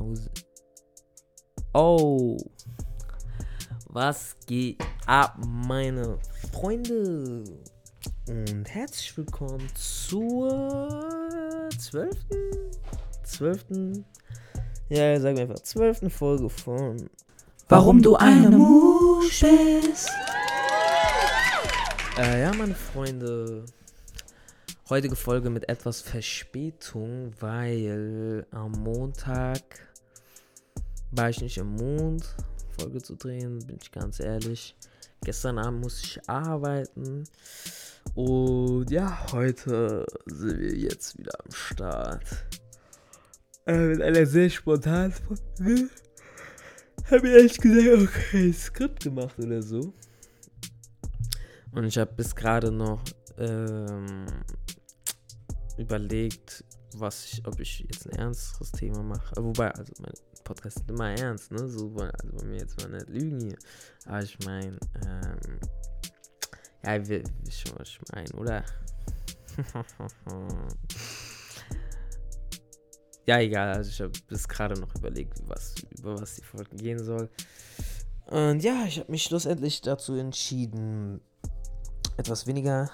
Pause. Oh. Was geht ab, meine Freunde? Und herzlich willkommen zur 12. 12. Ja, sagen wir einfach 12. Folge von Warum du eine Musch bist. Äh, ja, meine Freunde. Heutige Folge mit etwas Verspätung, weil am Montag war ich nicht im Mond, Folge zu drehen, bin ich ganz ehrlich. Gestern Abend musste ich arbeiten. Und ja, heute sind wir jetzt wieder am Start. Äh, mit einer sehr spontanen Folge. Habe ich ehrlich gesagt auch kein Skript gemacht oder so. Und ich habe bis gerade noch ähm, überlegt, was ich, ob ich jetzt ein ernsteres Thema mache. Wobei, also mein Podcast ist immer ernst, ne? So, also bei mir jetzt mal nicht lügen hier. Aber ich meine, ähm, ja, wisst schon, was ich meine, oder? ja, egal, also ich habe bis gerade noch überlegt, was, über was die Folge gehen soll. Und ja, ich habe mich schlussendlich dazu entschieden, etwas weniger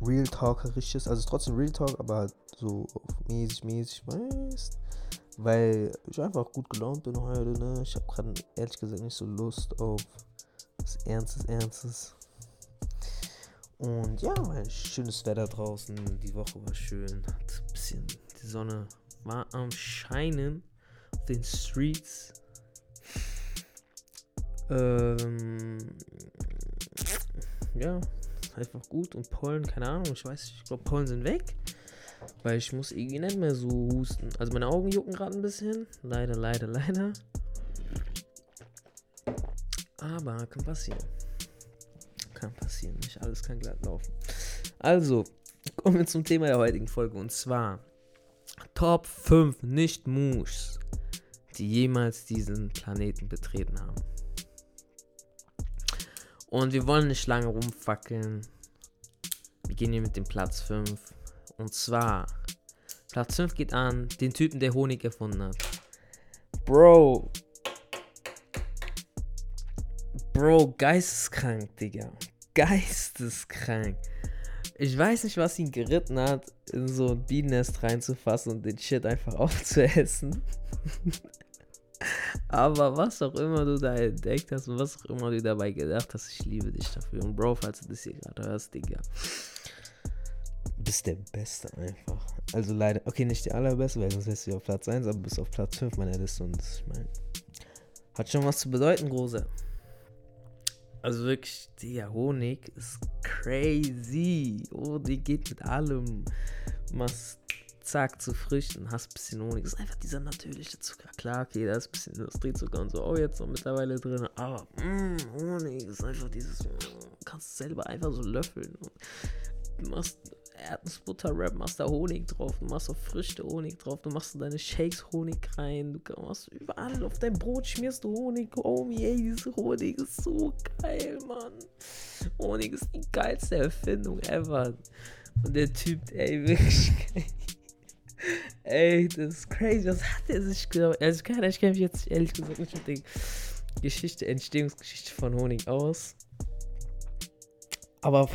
Real Talkerisches, also trotzdem Real Talk, aber halt so mäßig, mäßig, weißt Weil ich einfach gut gelaunt bin heute, ne? Ich habe gerade ehrlich gesagt nicht so Lust auf was Ernstes, Ernstes. Und ja, schönes Wetter draußen, die Woche war schön, hat ein bisschen, die Sonne war am Scheinen auf den Streets. Ähm, ja, einfach gut. Und Pollen, keine Ahnung, ich weiß, ich glaube, Pollen sind weg. Weil ich muss irgendwie nicht mehr so husten. Also meine Augen jucken gerade ein bisschen. Leider, leider, leider. Aber kann passieren. Kann passieren. Nicht alles kann glatt laufen. Also, kommen wir zum Thema der heutigen Folge. Und zwar Top 5 Nicht-Moves, die jemals diesen Planeten betreten haben. Und wir wollen nicht lange rumfackeln. Wir gehen hier mit dem Platz 5. Und zwar, Platz 5 geht an den Typen, der Honig erfunden hat. Bro. Bro, geisteskrank, Digga. Geisteskrank. Ich weiß nicht, was ihn geritten hat, in so ein Bienennest reinzufassen und den Shit einfach aufzuessen. Aber was auch immer du da entdeckt hast und was auch immer du dabei gedacht hast, ich liebe dich dafür. Und Bro, falls du das hier gerade hörst, Digga. Bist der Beste einfach. Also leider, okay, nicht der allerbeste, weil sonst wärst du auf Platz 1, aber bist auf Platz 5 meiner Liste und ich meine, hat schon was zu bedeuten, Große. Also wirklich, Digga, Honig ist crazy. Honig geht mit allem. Machst zack, zu Früchten, hast ein bisschen Honig. Das ist einfach dieser natürliche Zucker. Klar, okay, da ist ein bisschen Industriezucker und so auch jetzt noch mittlerweile drin. Aber mm, Honig ist einfach dieses, mm, kannst selber einfach so löffeln. Du machst Erdnussbutter-Rap, machst da Honig drauf, du machst auch Früchte Honig drauf, du machst deine Shakes Honig rein, du machst überall auf dein Brot schmierst du Honig, Homie, ey, diese Honig ist so geil, Mann. Honig ist die geilste Erfindung ever. Und der Typ, ey, wirklich geil. Ey, das ist crazy. Was hat er sich gedacht? Also, ich, ich kenne mich jetzt ehrlich gesagt nicht mit der Geschichte, Entstehungsgeschichte von Honig aus. Aber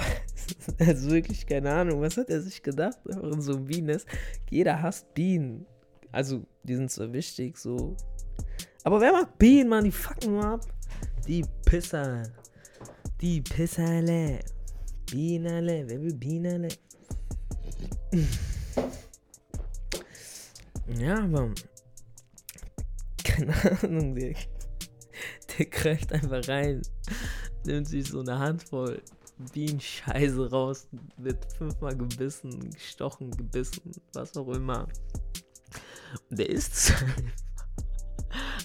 also wirklich keine Ahnung, was hat er sich gedacht? Einfach in so einem Bienennest. Jeder hasst Bienen. Also, die sind so wichtig, so. Aber wer mag Bienen, Mann? Die fucken nur ab. Die Pisser. Die Pisserle. Bienenle. Wer will Bienenle? Ja, aber. Keine Ahnung, der, der greift einfach rein, nimmt sich so eine Handvoll Bienenscheiße raus, wird fünfmal gebissen, gestochen, gebissen, was auch immer. Und der isst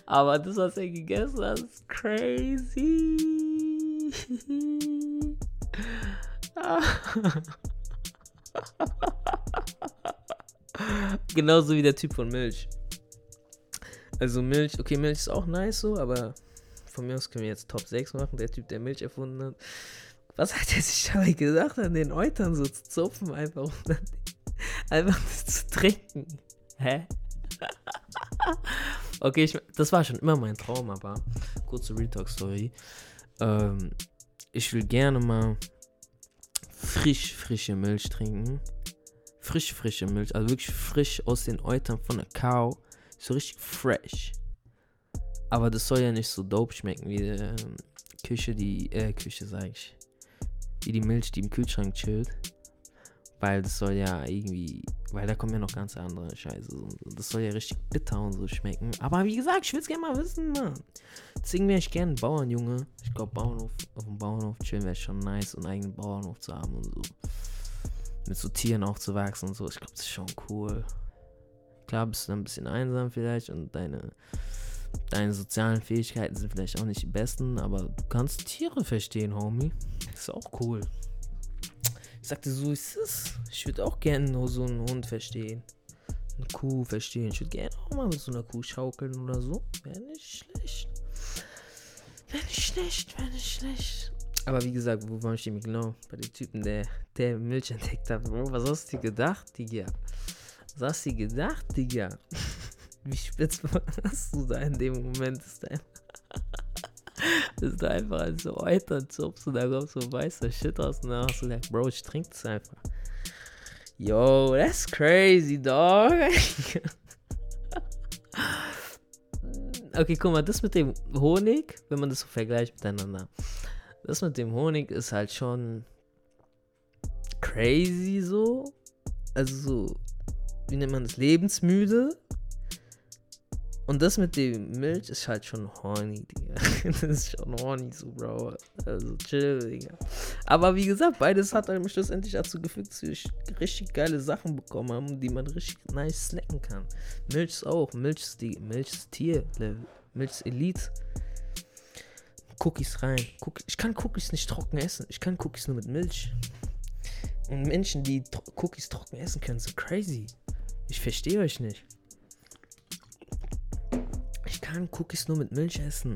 Aber das, was er gegessen hat, ist crazy. Genauso wie der Typ von Milch. Also Milch, okay, Milch ist auch nice so, aber von mir aus können wir jetzt Top 6 machen. Der Typ, der Milch erfunden hat. Was hat er sich dabei gesagt, an den Eutern so zu zupfen, einfach um dann einfach das zu trinken? Hä? Okay, ich, das war schon immer mein Traum, aber kurze Retalk-Story. Ähm, ich will gerne mal frisch, frische Milch trinken. Frisch, frische Milch, also wirklich frisch aus den Eutern von der Cow. So richtig fresh. Aber das soll ja nicht so dope schmecken wie ähm, Küche, die, äh, Küche sag ich. Wie die Milch, die im Kühlschrank chillt. Weil das soll ja irgendwie, weil da kommen ja noch ganz andere Scheiße. Das soll ja richtig bitter und so schmecken. Aber wie gesagt, ich will es gerne mal wissen, Mann. Deswegen wäre ich gerne Bauernjunge. Ich glaube, Bauernhof, auf dem Bauernhof chillen wäre schon nice, einen eigenen Bauernhof zu haben und so. Mit so Tieren aufzuwachsen und so. Ich glaube, das ist schon cool. Klar bist du dann ein bisschen einsam vielleicht und deine, deine sozialen Fähigkeiten sind vielleicht auch nicht die besten, aber du kannst Tiere verstehen, Homie. Ist auch cool. Ich sagte, so ist es. Ich würde auch gerne nur so einen Hund verstehen. Eine Kuh verstehen. Ich würde gerne auch mal mit so einer Kuh schaukeln oder so. Wäre nicht schlecht. Wäre nicht schlecht, wäre nicht schlecht. Aber wie gesagt, wo war ich denn genau? Bei dem Typen, der, der Milch entdeckt hat. Bro, was hast du gedacht, Digga? Was hast du gedacht, Digga? Wie spitz warst du da in dem Moment? Ist da bist du einfach so weiter zupfst und da kommt so weißer Shit aus und dann hast du gesagt, Bro, ich trink das einfach. Yo, that's crazy, dog. okay, guck mal, das mit dem Honig, wenn man das so vergleicht miteinander, das mit dem Honig ist halt schon crazy so. Also so, wie nennt man das, lebensmüde. Und das mit dem Milch ist halt schon horny, Digga. das ist schon horny so, Bro. Also chill, Digga. Aber wie gesagt, beides hat dann schlussendlich dazu geführt, dass wir richtig geile Sachen bekommen haben, die man richtig nice snacken kann. Milch ist auch. Milch ist, die, Milch ist Tier. Milch ist Elite. Cookies rein. ich kann Cookies nicht trocken essen. Ich kann Cookies nur mit Milch. Und Menschen, die Cookies trocken essen können, sind crazy. Ich verstehe euch nicht kann Cookies nur mit Milch essen.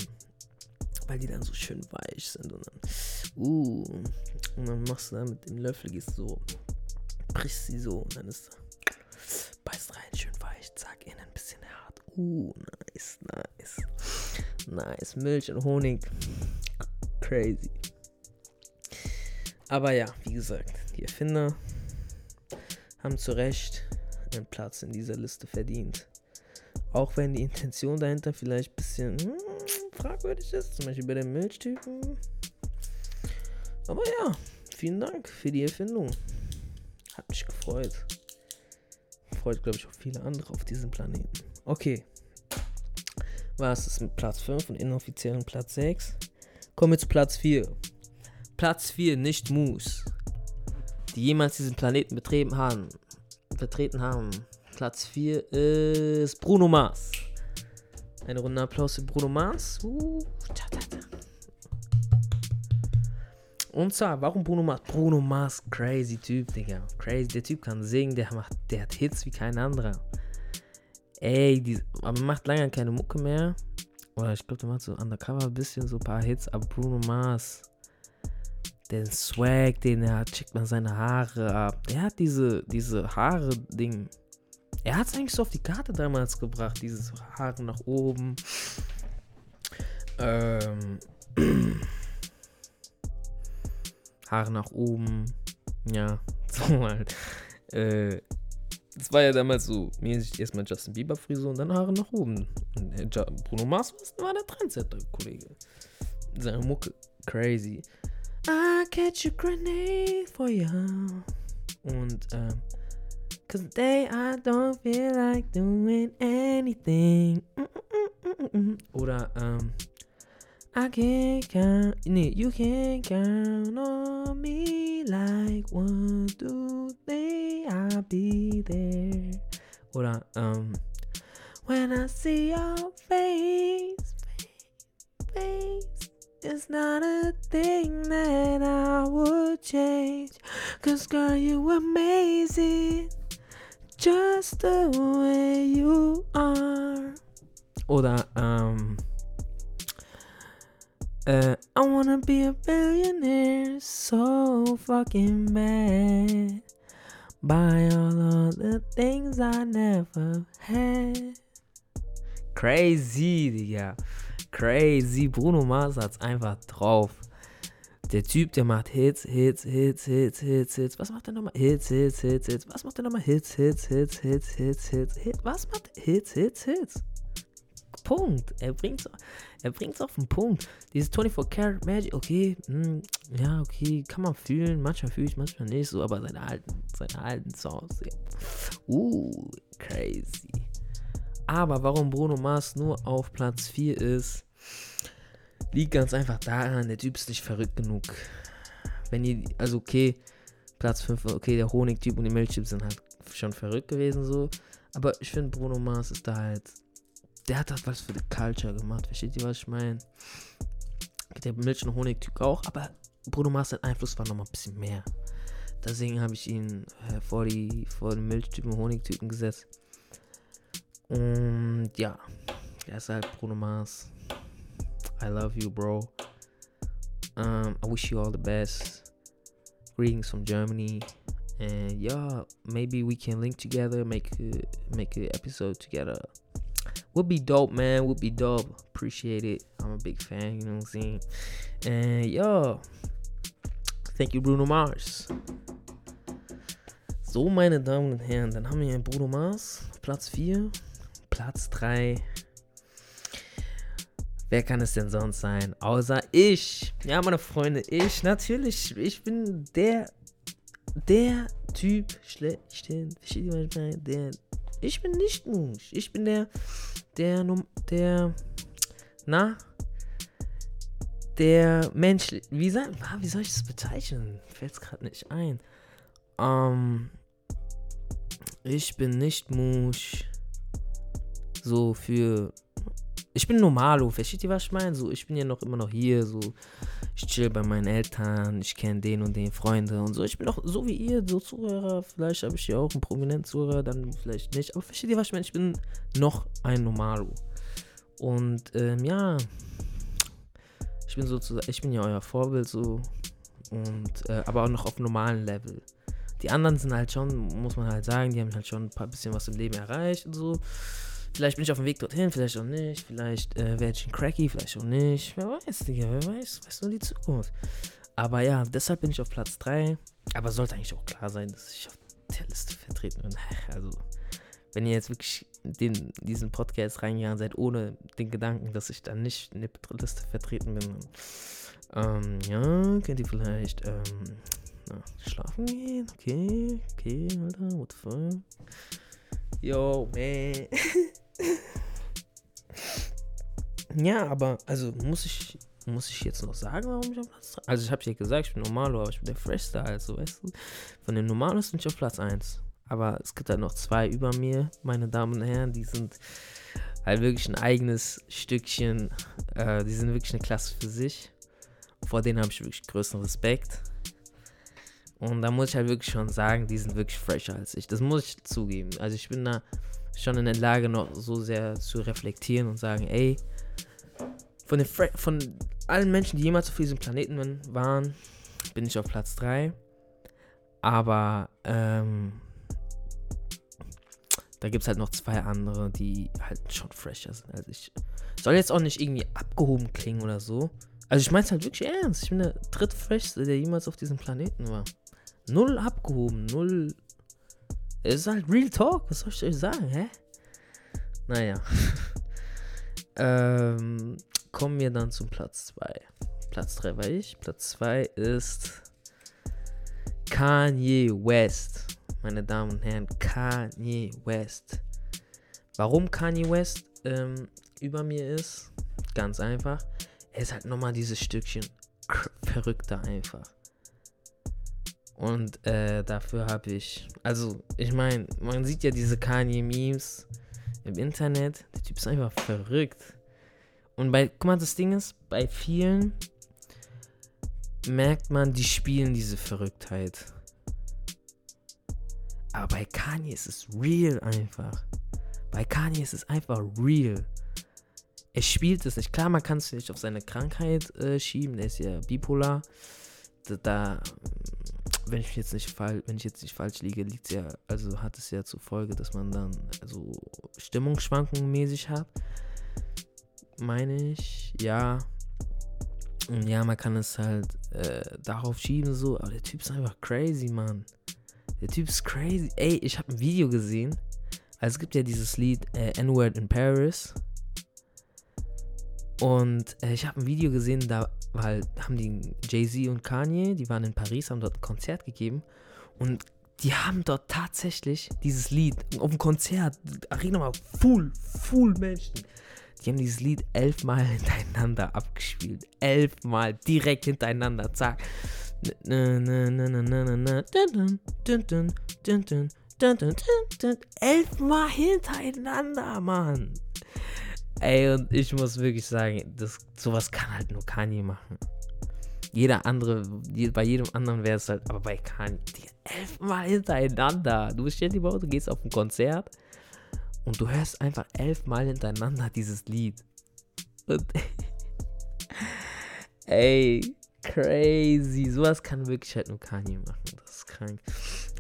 Weil die dann so schön weich sind. Und dann, uh, und dann machst du da mit dem Löffel, gehst so, brichst sie so und dann ist beißt rein, schön weich, zack, innen ein bisschen hart. Uh, nice, nice. Nice, Milch und Honig. Crazy. Aber ja, wie gesagt, die Erfinder haben zu Recht einen Platz in dieser Liste verdient. Auch wenn die Intention dahinter vielleicht ein bisschen hm, fragwürdig ist, zum Beispiel bei den Milchtypen. Aber ja, vielen Dank für die Erfindung. Hat mich gefreut. Freut, glaube ich, auch viele andere auf diesem Planeten. Okay. Was ist mit Platz 5 und inoffiziellen Platz 6? Kommen wir zu Platz 4. Platz 4, nicht Moose. Die jemals diesen Planeten betreten haben. Betreten haben. Platz 4 ist Bruno Mars. Eine Runde Applaus für Bruno Mars. Uh, Und zwar, warum Bruno Mars? Bruno Mars, crazy Typ, Digga. Crazy. Der Typ kann singen, der macht, der hat Hits wie kein anderer. Ey, die, aber macht lange keine Mucke mehr. Oder ich glaube, der macht so undercover ein bisschen so ein paar Hits, aber Bruno Mars, den Swag, den er hat, checkt man seine Haare ab. Der hat diese, diese Haare-Ding er hat es eigentlich so auf die Karte damals gebracht, dieses Haare nach oben. Ähm, Haare nach oben. Ja, so halt. Äh, das war ja damals so mäßig erstmal Justin Bieber Frisur und dann Haare nach oben. Und äh, Bruno Mars war der Trendsetter, Kollege. Seine Mucke, crazy. I catch a grenade for you. Und ähm, Cause today I don't feel like doing anything. Oder, ähm, I can't count, nee, you can't count on me like one, two, three, I'll be there. Oder, ähm, when I see your face, face, face, it's not a thing that I would change. Cause girl, you amazing. Just the way you are. Oder, ähm, uh, I wanna be a billionaire so fucking bad. Buy all of the things I never had. Crazy, Digga. Crazy. Bruno Mars hat's einfach drauf. Der Typ, der macht Hits, Hits, Hits, Hits, Hits, Hits. Was macht der nochmal? Hits, Hits, Hits, Hits. Was macht der nochmal? Hits, Hits, Hits, Hits, Hits, Hits, Hits. Was macht Hits, Hits, Hits? Punkt. Er bringt's, er bringt's auf den Punkt. Dieses 24 Karat Magic, okay, mh, ja, okay, kann man fühlen. Manchmal fühle ich, manchmal nicht so, aber seine alten, seine alten Songs, ja. Uh, crazy. Aber warum Bruno Mars nur auf Platz 4 ist, liegt ganz einfach daran, der Typ ist nicht verrückt genug. Wenn ihr, also okay, Platz 5, okay, der Honigtyp und die Milchtyp sind halt schon verrückt gewesen so. Aber ich finde, Bruno Mars ist da halt, der hat halt was für die Culture gemacht. Versteht ihr, was ich meine? Der Milch- und Honigtyp auch, aber Bruno Mars, sein Einfluss war nochmal ein bisschen mehr. Deswegen habe ich ihn äh, vor, die, vor den Milchtypen und Honigtypen gesetzt. Und ja, er ist halt Bruno Mars. I love you, bro. Um, I wish you all the best. Greetings from Germany. And yeah, maybe we can link together, make a, make an episode together. Would be dope, man. Would be dope. Appreciate it. I'm a big fan, you know what I'm saying? And yeah, thank you, Bruno Mars. So, meine Damen und Herren, dann haben wir Bruno Mars, Platz 4. Platz 3. Wer kann es denn sonst sein? Außer ich. Ja, meine Freunde, ich. Natürlich. Ich bin der, der Typ schlechthin. Versteht? Der, ich bin nicht Musch. Ich bin der, der, der, na, der Mensch. Wie, soll, wie soll ich das bezeichnen? Fällt es gerade nicht ein. Ähm, ich bin nicht Musch so für. Ich bin Normalo, versteht ihr, was ich meine? So, ich bin ja noch immer noch hier, so. Ich chill bei meinen Eltern, ich kenne den und den Freunde und so. Ich bin auch so wie ihr, so Zuhörer. Vielleicht habe ich hier auch einen prominenten Zuhörer, dann vielleicht nicht. Aber versteht ihr, was ich meine? Ich bin noch ein Normalo. Und ähm, ja, ich bin sozusagen, ich bin ja euer Vorbild so. Und, äh, aber auch noch auf normalen Level. Die anderen sind halt schon, muss man halt sagen, die haben halt schon ein paar bisschen was im Leben erreicht und so. Vielleicht bin ich auf dem Weg dorthin, vielleicht auch nicht. Vielleicht äh, werde ich ein Cracky, vielleicht auch nicht. Wer weiß, Digga, wer weiß, weiß nur die Zukunft. Aber ja, deshalb bin ich auf Platz 3. Aber sollte eigentlich auch klar sein, dass ich auf der Liste vertreten bin. Also, wenn ihr jetzt wirklich den, diesen Podcast reingegangen seid, ohne den Gedanken, dass ich dann nicht in der Liste vertreten bin, ähm, ja, könnt ihr vielleicht ähm, na, schlafen gehen? Okay, okay, Alter, what the fuck? Yo, man. ja, aber, also muss ich, muss ich jetzt noch sagen, warum ich auf Platz 3? Also ich habe ja gesagt, ich bin Normalo, aber ich bin der Freshster, also weißt du. Von den Normalos bin ich auf Platz 1. Aber es gibt halt noch zwei über mir, meine Damen und Herren, die sind halt wirklich ein eigenes Stückchen. Äh, die sind wirklich eine Klasse für sich. Vor denen habe ich wirklich größten Respekt. Und da muss ich halt wirklich schon sagen, die sind wirklich fresher als ich. Das muss ich zugeben. Also ich bin da schon in der Lage, noch so sehr zu reflektieren und sagen, ey, von, den von allen Menschen, die jemals auf diesem Planeten waren, bin ich auf Platz 3. Aber ähm, da gibt es halt noch zwei andere, die halt schon fresher sind als ich. Soll jetzt auch nicht irgendwie abgehoben klingen oder so. Also ich meine es halt wirklich ernst. Ich bin der drittfreshste, der jemals auf diesem Planeten war. Null abgehoben, null. Es ist halt Real Talk, was soll ich euch sagen, hä? Naja. ähm, kommen wir dann zum Platz 2. Platz 3 war ich. Platz 2 ist Kanye West. Meine Damen und Herren, Kanye West. Warum Kanye West ähm, über mir ist? Ganz einfach. Er ist halt nochmal dieses Stückchen verrückter einfach. Und äh, dafür habe ich, also ich meine, man sieht ja diese Kanye-Memes im Internet. Der Typ ist einfach verrückt. Und bei, guck mal, das Ding ist, bei vielen merkt man, die spielen diese Verrücktheit. Aber bei Kanye ist es real einfach. Bei Kanye ist es einfach real. Er spielt es nicht. Klar, man kann es nicht auf seine Krankheit äh, schieben. Er ist ja bipolar. Da, da wenn ich jetzt nicht fall, wenn ich jetzt nicht falsch liege, liegt ja, also hat es ja zur Folge, dass man dann also Stimmungsschwankungen mäßig hat. meine ich. Ja. Und ja, man kann es halt äh, darauf schieben, so. Aber der Typ ist einfach crazy, Mann. Der Typ ist crazy. Ey, ich habe ein Video gesehen. Also es gibt ja dieses Lied äh, N-Word in Paris. Und äh, ich habe ein Video gesehen, da weil haben die Jay-Z und Kanye, die waren in Paris, haben dort ein Konzert gegeben. Und die haben dort tatsächlich dieses Lied auf dem Konzert, Arena war full, full Menschen. Die haben dieses Lied elfmal hintereinander abgespielt. Elfmal direkt hintereinander. Zack. Elfmal hintereinander, Mann. Ey, und ich muss wirklich sagen, das, sowas kann halt nur Kanye machen. Jeder andere, bei jedem anderen wäre es halt, aber bei Kanye, die elfmal hintereinander. Du stell dir vor, du gehst auf ein Konzert und du hörst einfach elfmal hintereinander dieses Lied. Und ey, crazy. Sowas kann wirklich halt nur Kanye machen. Das ist krank.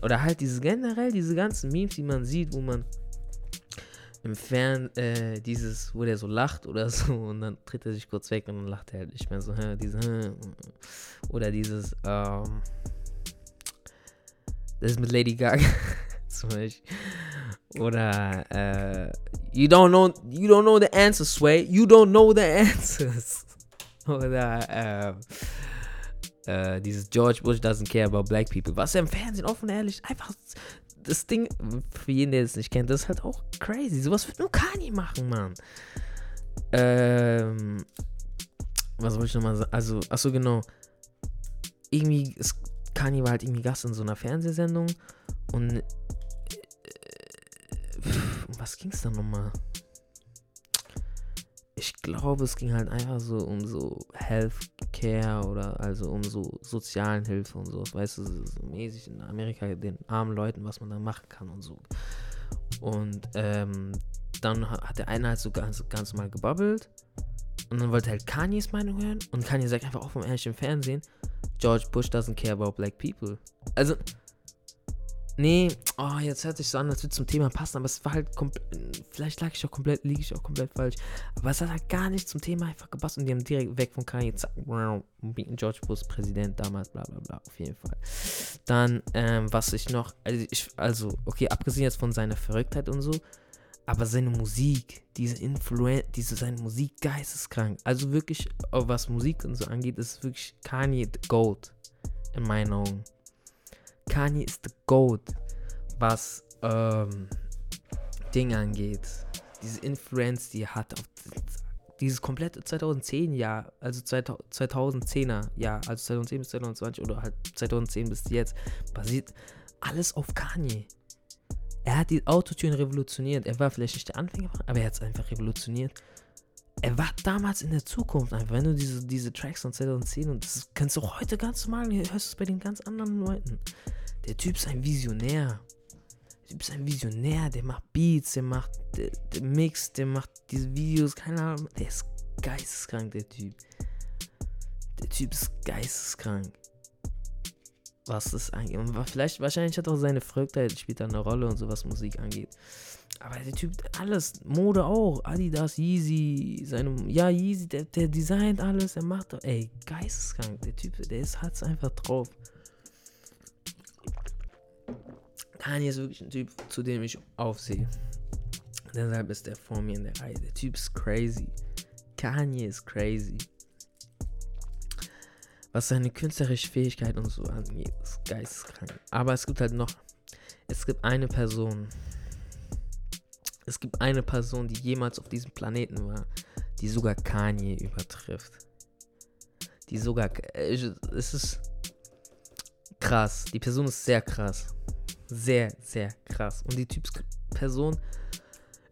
Oder halt diese generell, diese ganzen Memes, die man sieht, wo man im Fern äh, dieses, wo der so lacht oder so und dann tritt er sich kurz weg und dann lacht er halt nicht mehr so, hä, diese, hä, oder dieses, ähm, das ist mit Lady Gaga zum Beispiel. Oder äh, you don't know you don't know the answers, Sway. You don't know the answers. Oder äh, äh, dieses George Bush doesn't care about black people. Was ja im Fernsehen offen ehrlich einfach das Ding, für jeden, der es nicht kennt, das ist halt auch crazy. Sowas wird nur Kanye machen, Mann. Ähm, was wollte ich nochmal sagen? Also, achso, genau. Irgendwie, ist, Kanye war halt irgendwie Gast in so einer Fernsehsendung und äh, um was ging es da nochmal? Ich glaube, es ging halt einfach so um so Healthcare oder also um so sozialen Hilfe und so. Weißt du, so, mäßig in Amerika den armen Leuten, was man da machen kann und so. Und ähm, dann hat der eine halt so ganz, ganz mal gebabbelt. Und dann wollte halt Kanye's Meinung hören. Und Kanye sagt einfach offen ehrlich im Fernsehen, George Bush doesn't care about black people. Also, Nee, oh, jetzt hört sich so an, als würde zum Thema passen, aber es war halt komplett. Vielleicht lag ich auch komplett, liege ich auch komplett falsch. Aber es hat halt gar nicht zum Thema einfach gepasst und die haben direkt weg von Kanye, zack, George Bush Präsident damals, bla bla bla, auf jeden Fall. Dann, ähm, was ich noch, also, ich, also, okay, abgesehen jetzt von seiner Verrücktheit und so, aber seine Musik, diese Influenz, diese, seine Musik geisteskrank. Also wirklich, was Musik und so angeht, ist wirklich Kanye Gold, in meinen Augen. Kanye ist the GOAT, was ähm, Ding angeht. Diese Influence, die er hat auf dieses komplette 2010 Jahr, also 2010er Jahr, also 2010 bis 2020 oder halt 2010 bis jetzt, basiert alles auf Kanye. Er hat die Autotune revolutioniert. Er war vielleicht nicht der Anfänger, aber er hat es einfach revolutioniert. Er war damals in der Zukunft einfach. Wenn du diese, diese Tracks von 2010 und das kannst du auch heute ganz normal, hörst du es bei den ganz anderen Leuten. Der Typ ist ein Visionär. Der Typ ist ein Visionär, der macht Beats, der macht, der, der Mix, der macht diese Videos, keine Ahnung. Der ist geisteskrank, der Typ. Der Typ ist geisteskrank. Was das angeht. Und vielleicht, wahrscheinlich hat auch seine Verrücktheit spielt da eine Rolle und so, was Musik angeht. Aber der Typ, alles, Mode auch, Adidas, Yeezy, seine, ja, Yeezy, der, der designt alles, der macht, ey, geisteskrank, der Typ, der ist, hat's einfach drauf. Kanye ist wirklich ein Typ, zu dem ich aufsehe. Deshalb ist er vor mir in der Reihe. Der Typ ist crazy. Kanye ist crazy. Was seine künstlerische Fähigkeit und so angeht, ist geisteskrank. Aber es gibt halt noch, es gibt eine Person. Es gibt eine Person, die jemals auf diesem Planeten war, die sogar Kanye übertrifft. Die sogar, äh, es ist krass. Die Person ist sehr krass sehr, sehr krass. Und die Typsperson,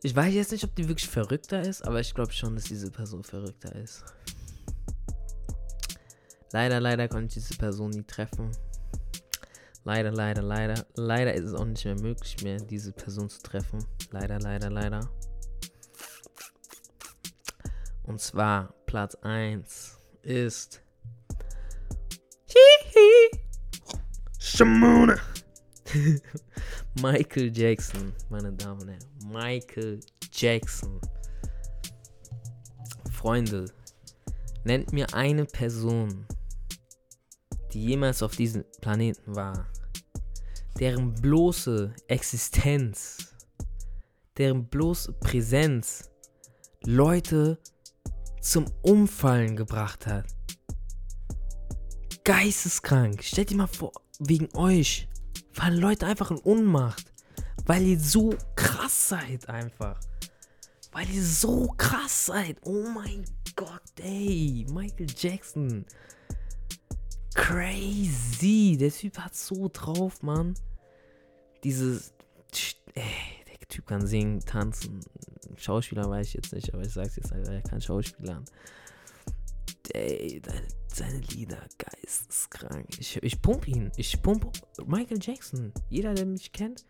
ich weiß jetzt nicht, ob die wirklich verrückter ist, aber ich glaube schon, dass diese Person verrückter ist. Leider, leider konnte ich diese Person nie treffen. Leider, leider, leider. Leider ist es auch nicht mehr möglich, mehr diese Person zu treffen. Leider, leider, leider. Und zwar Platz 1 ist Hihi. Shamona. Michael Jackson, meine Damen und Herren. Michael Jackson. Freunde, nennt mir eine Person, die jemals auf diesem Planeten war, deren bloße Existenz, deren bloße Präsenz Leute zum Umfallen gebracht hat. Geisteskrank. Stellt dir mal vor, wegen euch fallen Leute einfach in Unmacht, weil ihr so krass seid einfach. Weil ihr so krass seid. Oh mein Gott, ey. Michael Jackson. Crazy. Der Typ hat so drauf, Mann. Dieses. Ey, der Typ kann singen, tanzen. Schauspieler weiß ich jetzt nicht, aber ich sag's jetzt einfach, er kann Schauspieler. Ey, seine Lieder, geisteskrank. Ich, ich pump ihn. Ich pump Michael Jackson. Jeder, der mich kennt,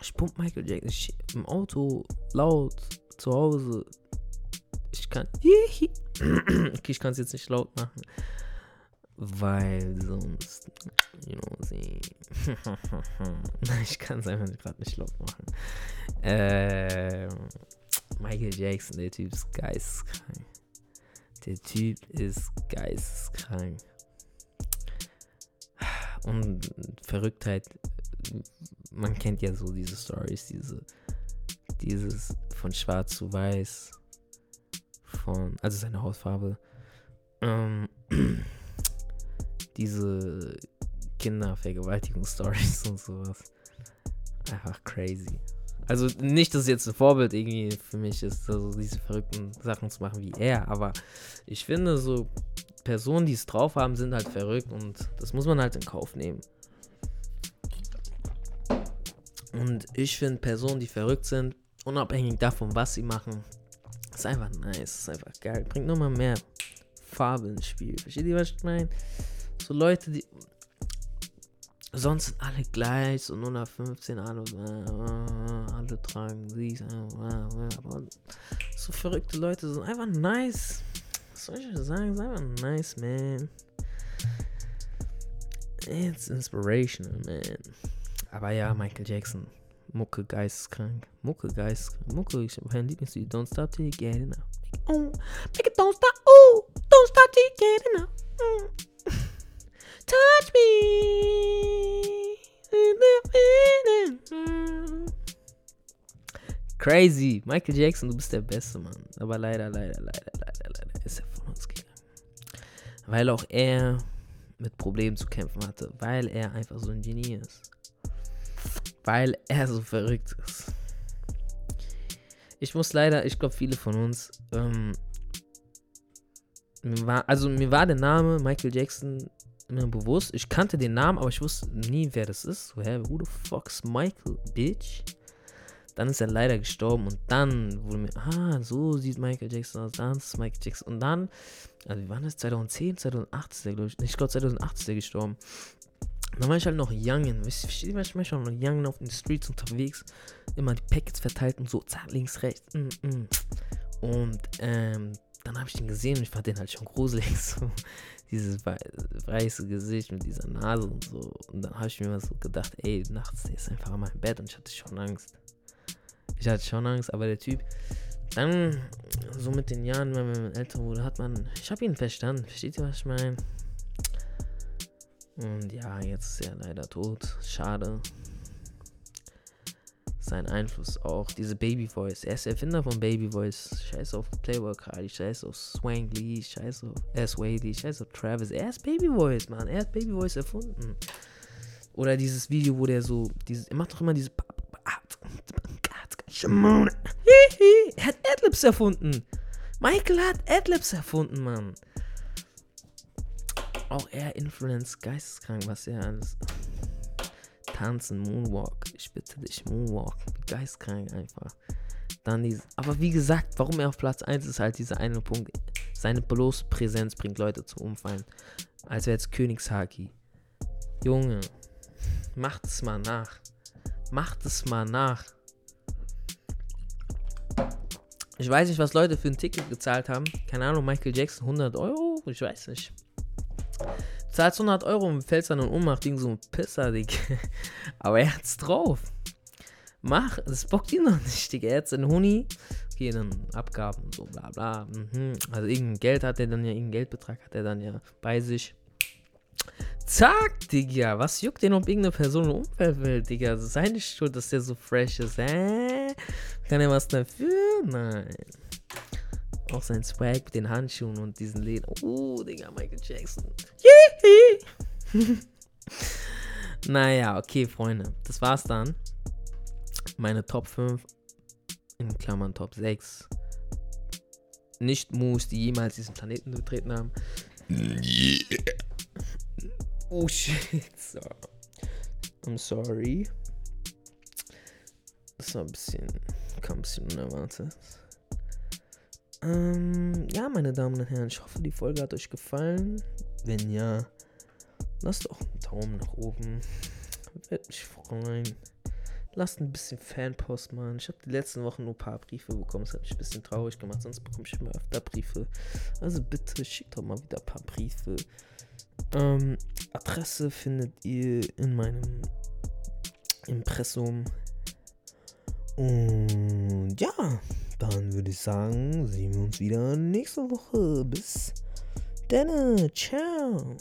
ich pump Michael Jackson. Ich, Im Auto, laut, zu Hause. Ich kann. okay, ich kann es jetzt nicht laut machen. Weil sonst. You know, sie. ich kann es einfach gerade nicht laut machen. Ähm, Michael Jackson, der Typ ist geisteskrank. Der Typ ist geisteskrank. Und Verrücktheit, man kennt ja so diese Stories, diese, dieses von schwarz zu weiß, von, also seine Hautfarbe, ähm, diese Kindervergewaltigungsstories und sowas. Einfach crazy. Also nicht, dass es jetzt ein Vorbild irgendwie für mich ist, also diese verrückten Sachen zu machen wie er, aber ich finde so Personen, die es drauf haben, sind halt verrückt und das muss man halt in Kauf nehmen. Und ich finde Personen, die verrückt sind, unabhängig davon, was sie machen, ist einfach nice, ist einfach geil. Bringt nochmal mehr Farbe ins Spiel. Versteht ihr, was ich meine? So Leute, die, sonst sind alle gleich, so 015, alle, äh, alle tragen dies, äh, aber so verrückte Leute sind einfach nice. Was soll ich sagen? Ist einfach nice, man. It's inspirational, man. Aber ja, Michael Jackson. Mucke geisteskrank. Mucke geisteskrank. Mucke, ich habe mein Lieblingslied. Don't stop till you get enough. Oh, make it don't stop. Oh, don't stop till you get enough. Mm. Touch me. Crazy. Michael Jackson, du bist der Beste, Mann. Aber leider, leider, leider, leider, leider ist er von uns gegangen. Weil auch er mit Problemen zu kämpfen hatte. Weil er einfach so ein Genie ist. Weil er so verrückt ist. Ich muss leider, ich glaube, viele von uns, ähm, mir war, also mir war der Name Michael Jackson immer bewusst. Ich kannte den Namen, aber ich wusste nie, wer das ist. So, hä, who the fuck's Michael, bitch? Dann ist er leider gestorben und dann wurde mir, ah, so sieht Michael Jackson aus, dann ist Michael Jackson. Und dann, also wie war das? 2010, 2008 ist er, glaube ich. Ich glaube, 2008 ist er gestorben. Dann war ich halt noch young, ich, war schon noch young auf den Streets unterwegs, immer die Packets verteilt und so, zack, links, rechts. Mm, mm. Und ähm, dann habe ich den gesehen und ich fand den halt schon gruselig. So dieses weiße Gesicht mit dieser Nase und so. Und dann habe ich mir mal so gedacht, ey, nachts der ist einfach in meinem Bett und ich hatte schon Angst. Ich hatte schon Angst, aber der Typ, dann so mit den Jahren, wenn man älter wurde, hat man, ich habe ihn verstanden. Versteht ihr, was ich meine? Und ja, jetzt ist er leider tot. Schade sein Einfluss auch. Diese Baby Voice. Er ist Erfinder von Baby Voice. Scheiß auf Playboy Cardi, scheiß auf Swank Lee, scheiß auf S. Wadey, scheiß auf Travis. Er ist Baby Voice, Mann. Er hat Baby Voice erfunden. Oder dieses Video, wo der so, dieses, er macht doch immer diese. Er hat Adlibs erfunden. Michael hat Adlibs erfunden, Mann. Auch er influenced geisteskrank, was er alles tanzen, Moonwalk. Ich bitte dich, Moonwalk. Geistkrank einfach. Dann diese, aber wie gesagt, warum er auf Platz 1 ist halt dieser eine Punkt. Seine bloße Präsenz bringt Leute zum Umfallen. Als wäre jetzt Königshaki. Junge, macht es mal nach. Macht es mal nach. Ich weiß nicht, was Leute für ein Ticket gezahlt haben. Keine Ahnung, Michael Jackson 100 Euro? Ich weiß nicht zahlst 100 Euro und fällst dann in Ohnmacht gegen so einen Pisser, Digga. Aber er hat's drauf. Mach, das bockt ihn noch nicht, Digga. Er hat seinen Huni. Okay, dann Abgaben und so, bla bla. Mhm. Also irgendein Geld hat er dann ja, irgendein Geldbetrag hat er dann ja bei sich. Zack, Digga. Was juckt den, ob irgendeine Person im Umfeld will, Digga? Das ist seine Schuld, dass der so fresh ist, hä? Kann er was dafür? Nein. Auch sein Swag mit den Handschuhen und diesen Läden. Oh, Digga, Michael Jackson. naja, okay, Freunde. Das war's dann. Meine Top 5, in Klammern Top 6. Nicht Moves, die jemals diesen Planeten betreten haben. Yeah. Oh shit. So. I'm sorry. Das war ein bisschen, kam ein bisschen unerwartet. Ähm, ja, meine Damen und Herren, ich hoffe, die Folge hat euch gefallen. Wenn ja, lasst doch einen Daumen nach oben. Würde mich freuen. Lasst ein bisschen Fanpost machen. Ich habe die letzten Wochen nur ein paar Briefe bekommen. Das hat mich ein bisschen traurig gemacht. Sonst bekomme ich immer öfter Briefe. Also bitte schickt doch mal wieder ein paar Briefe. Ähm, Adresse findet ihr in meinem Impressum. Und ja, dann würde ich sagen, sehen wir uns wieder nächste Woche. Bis dann. Ciao.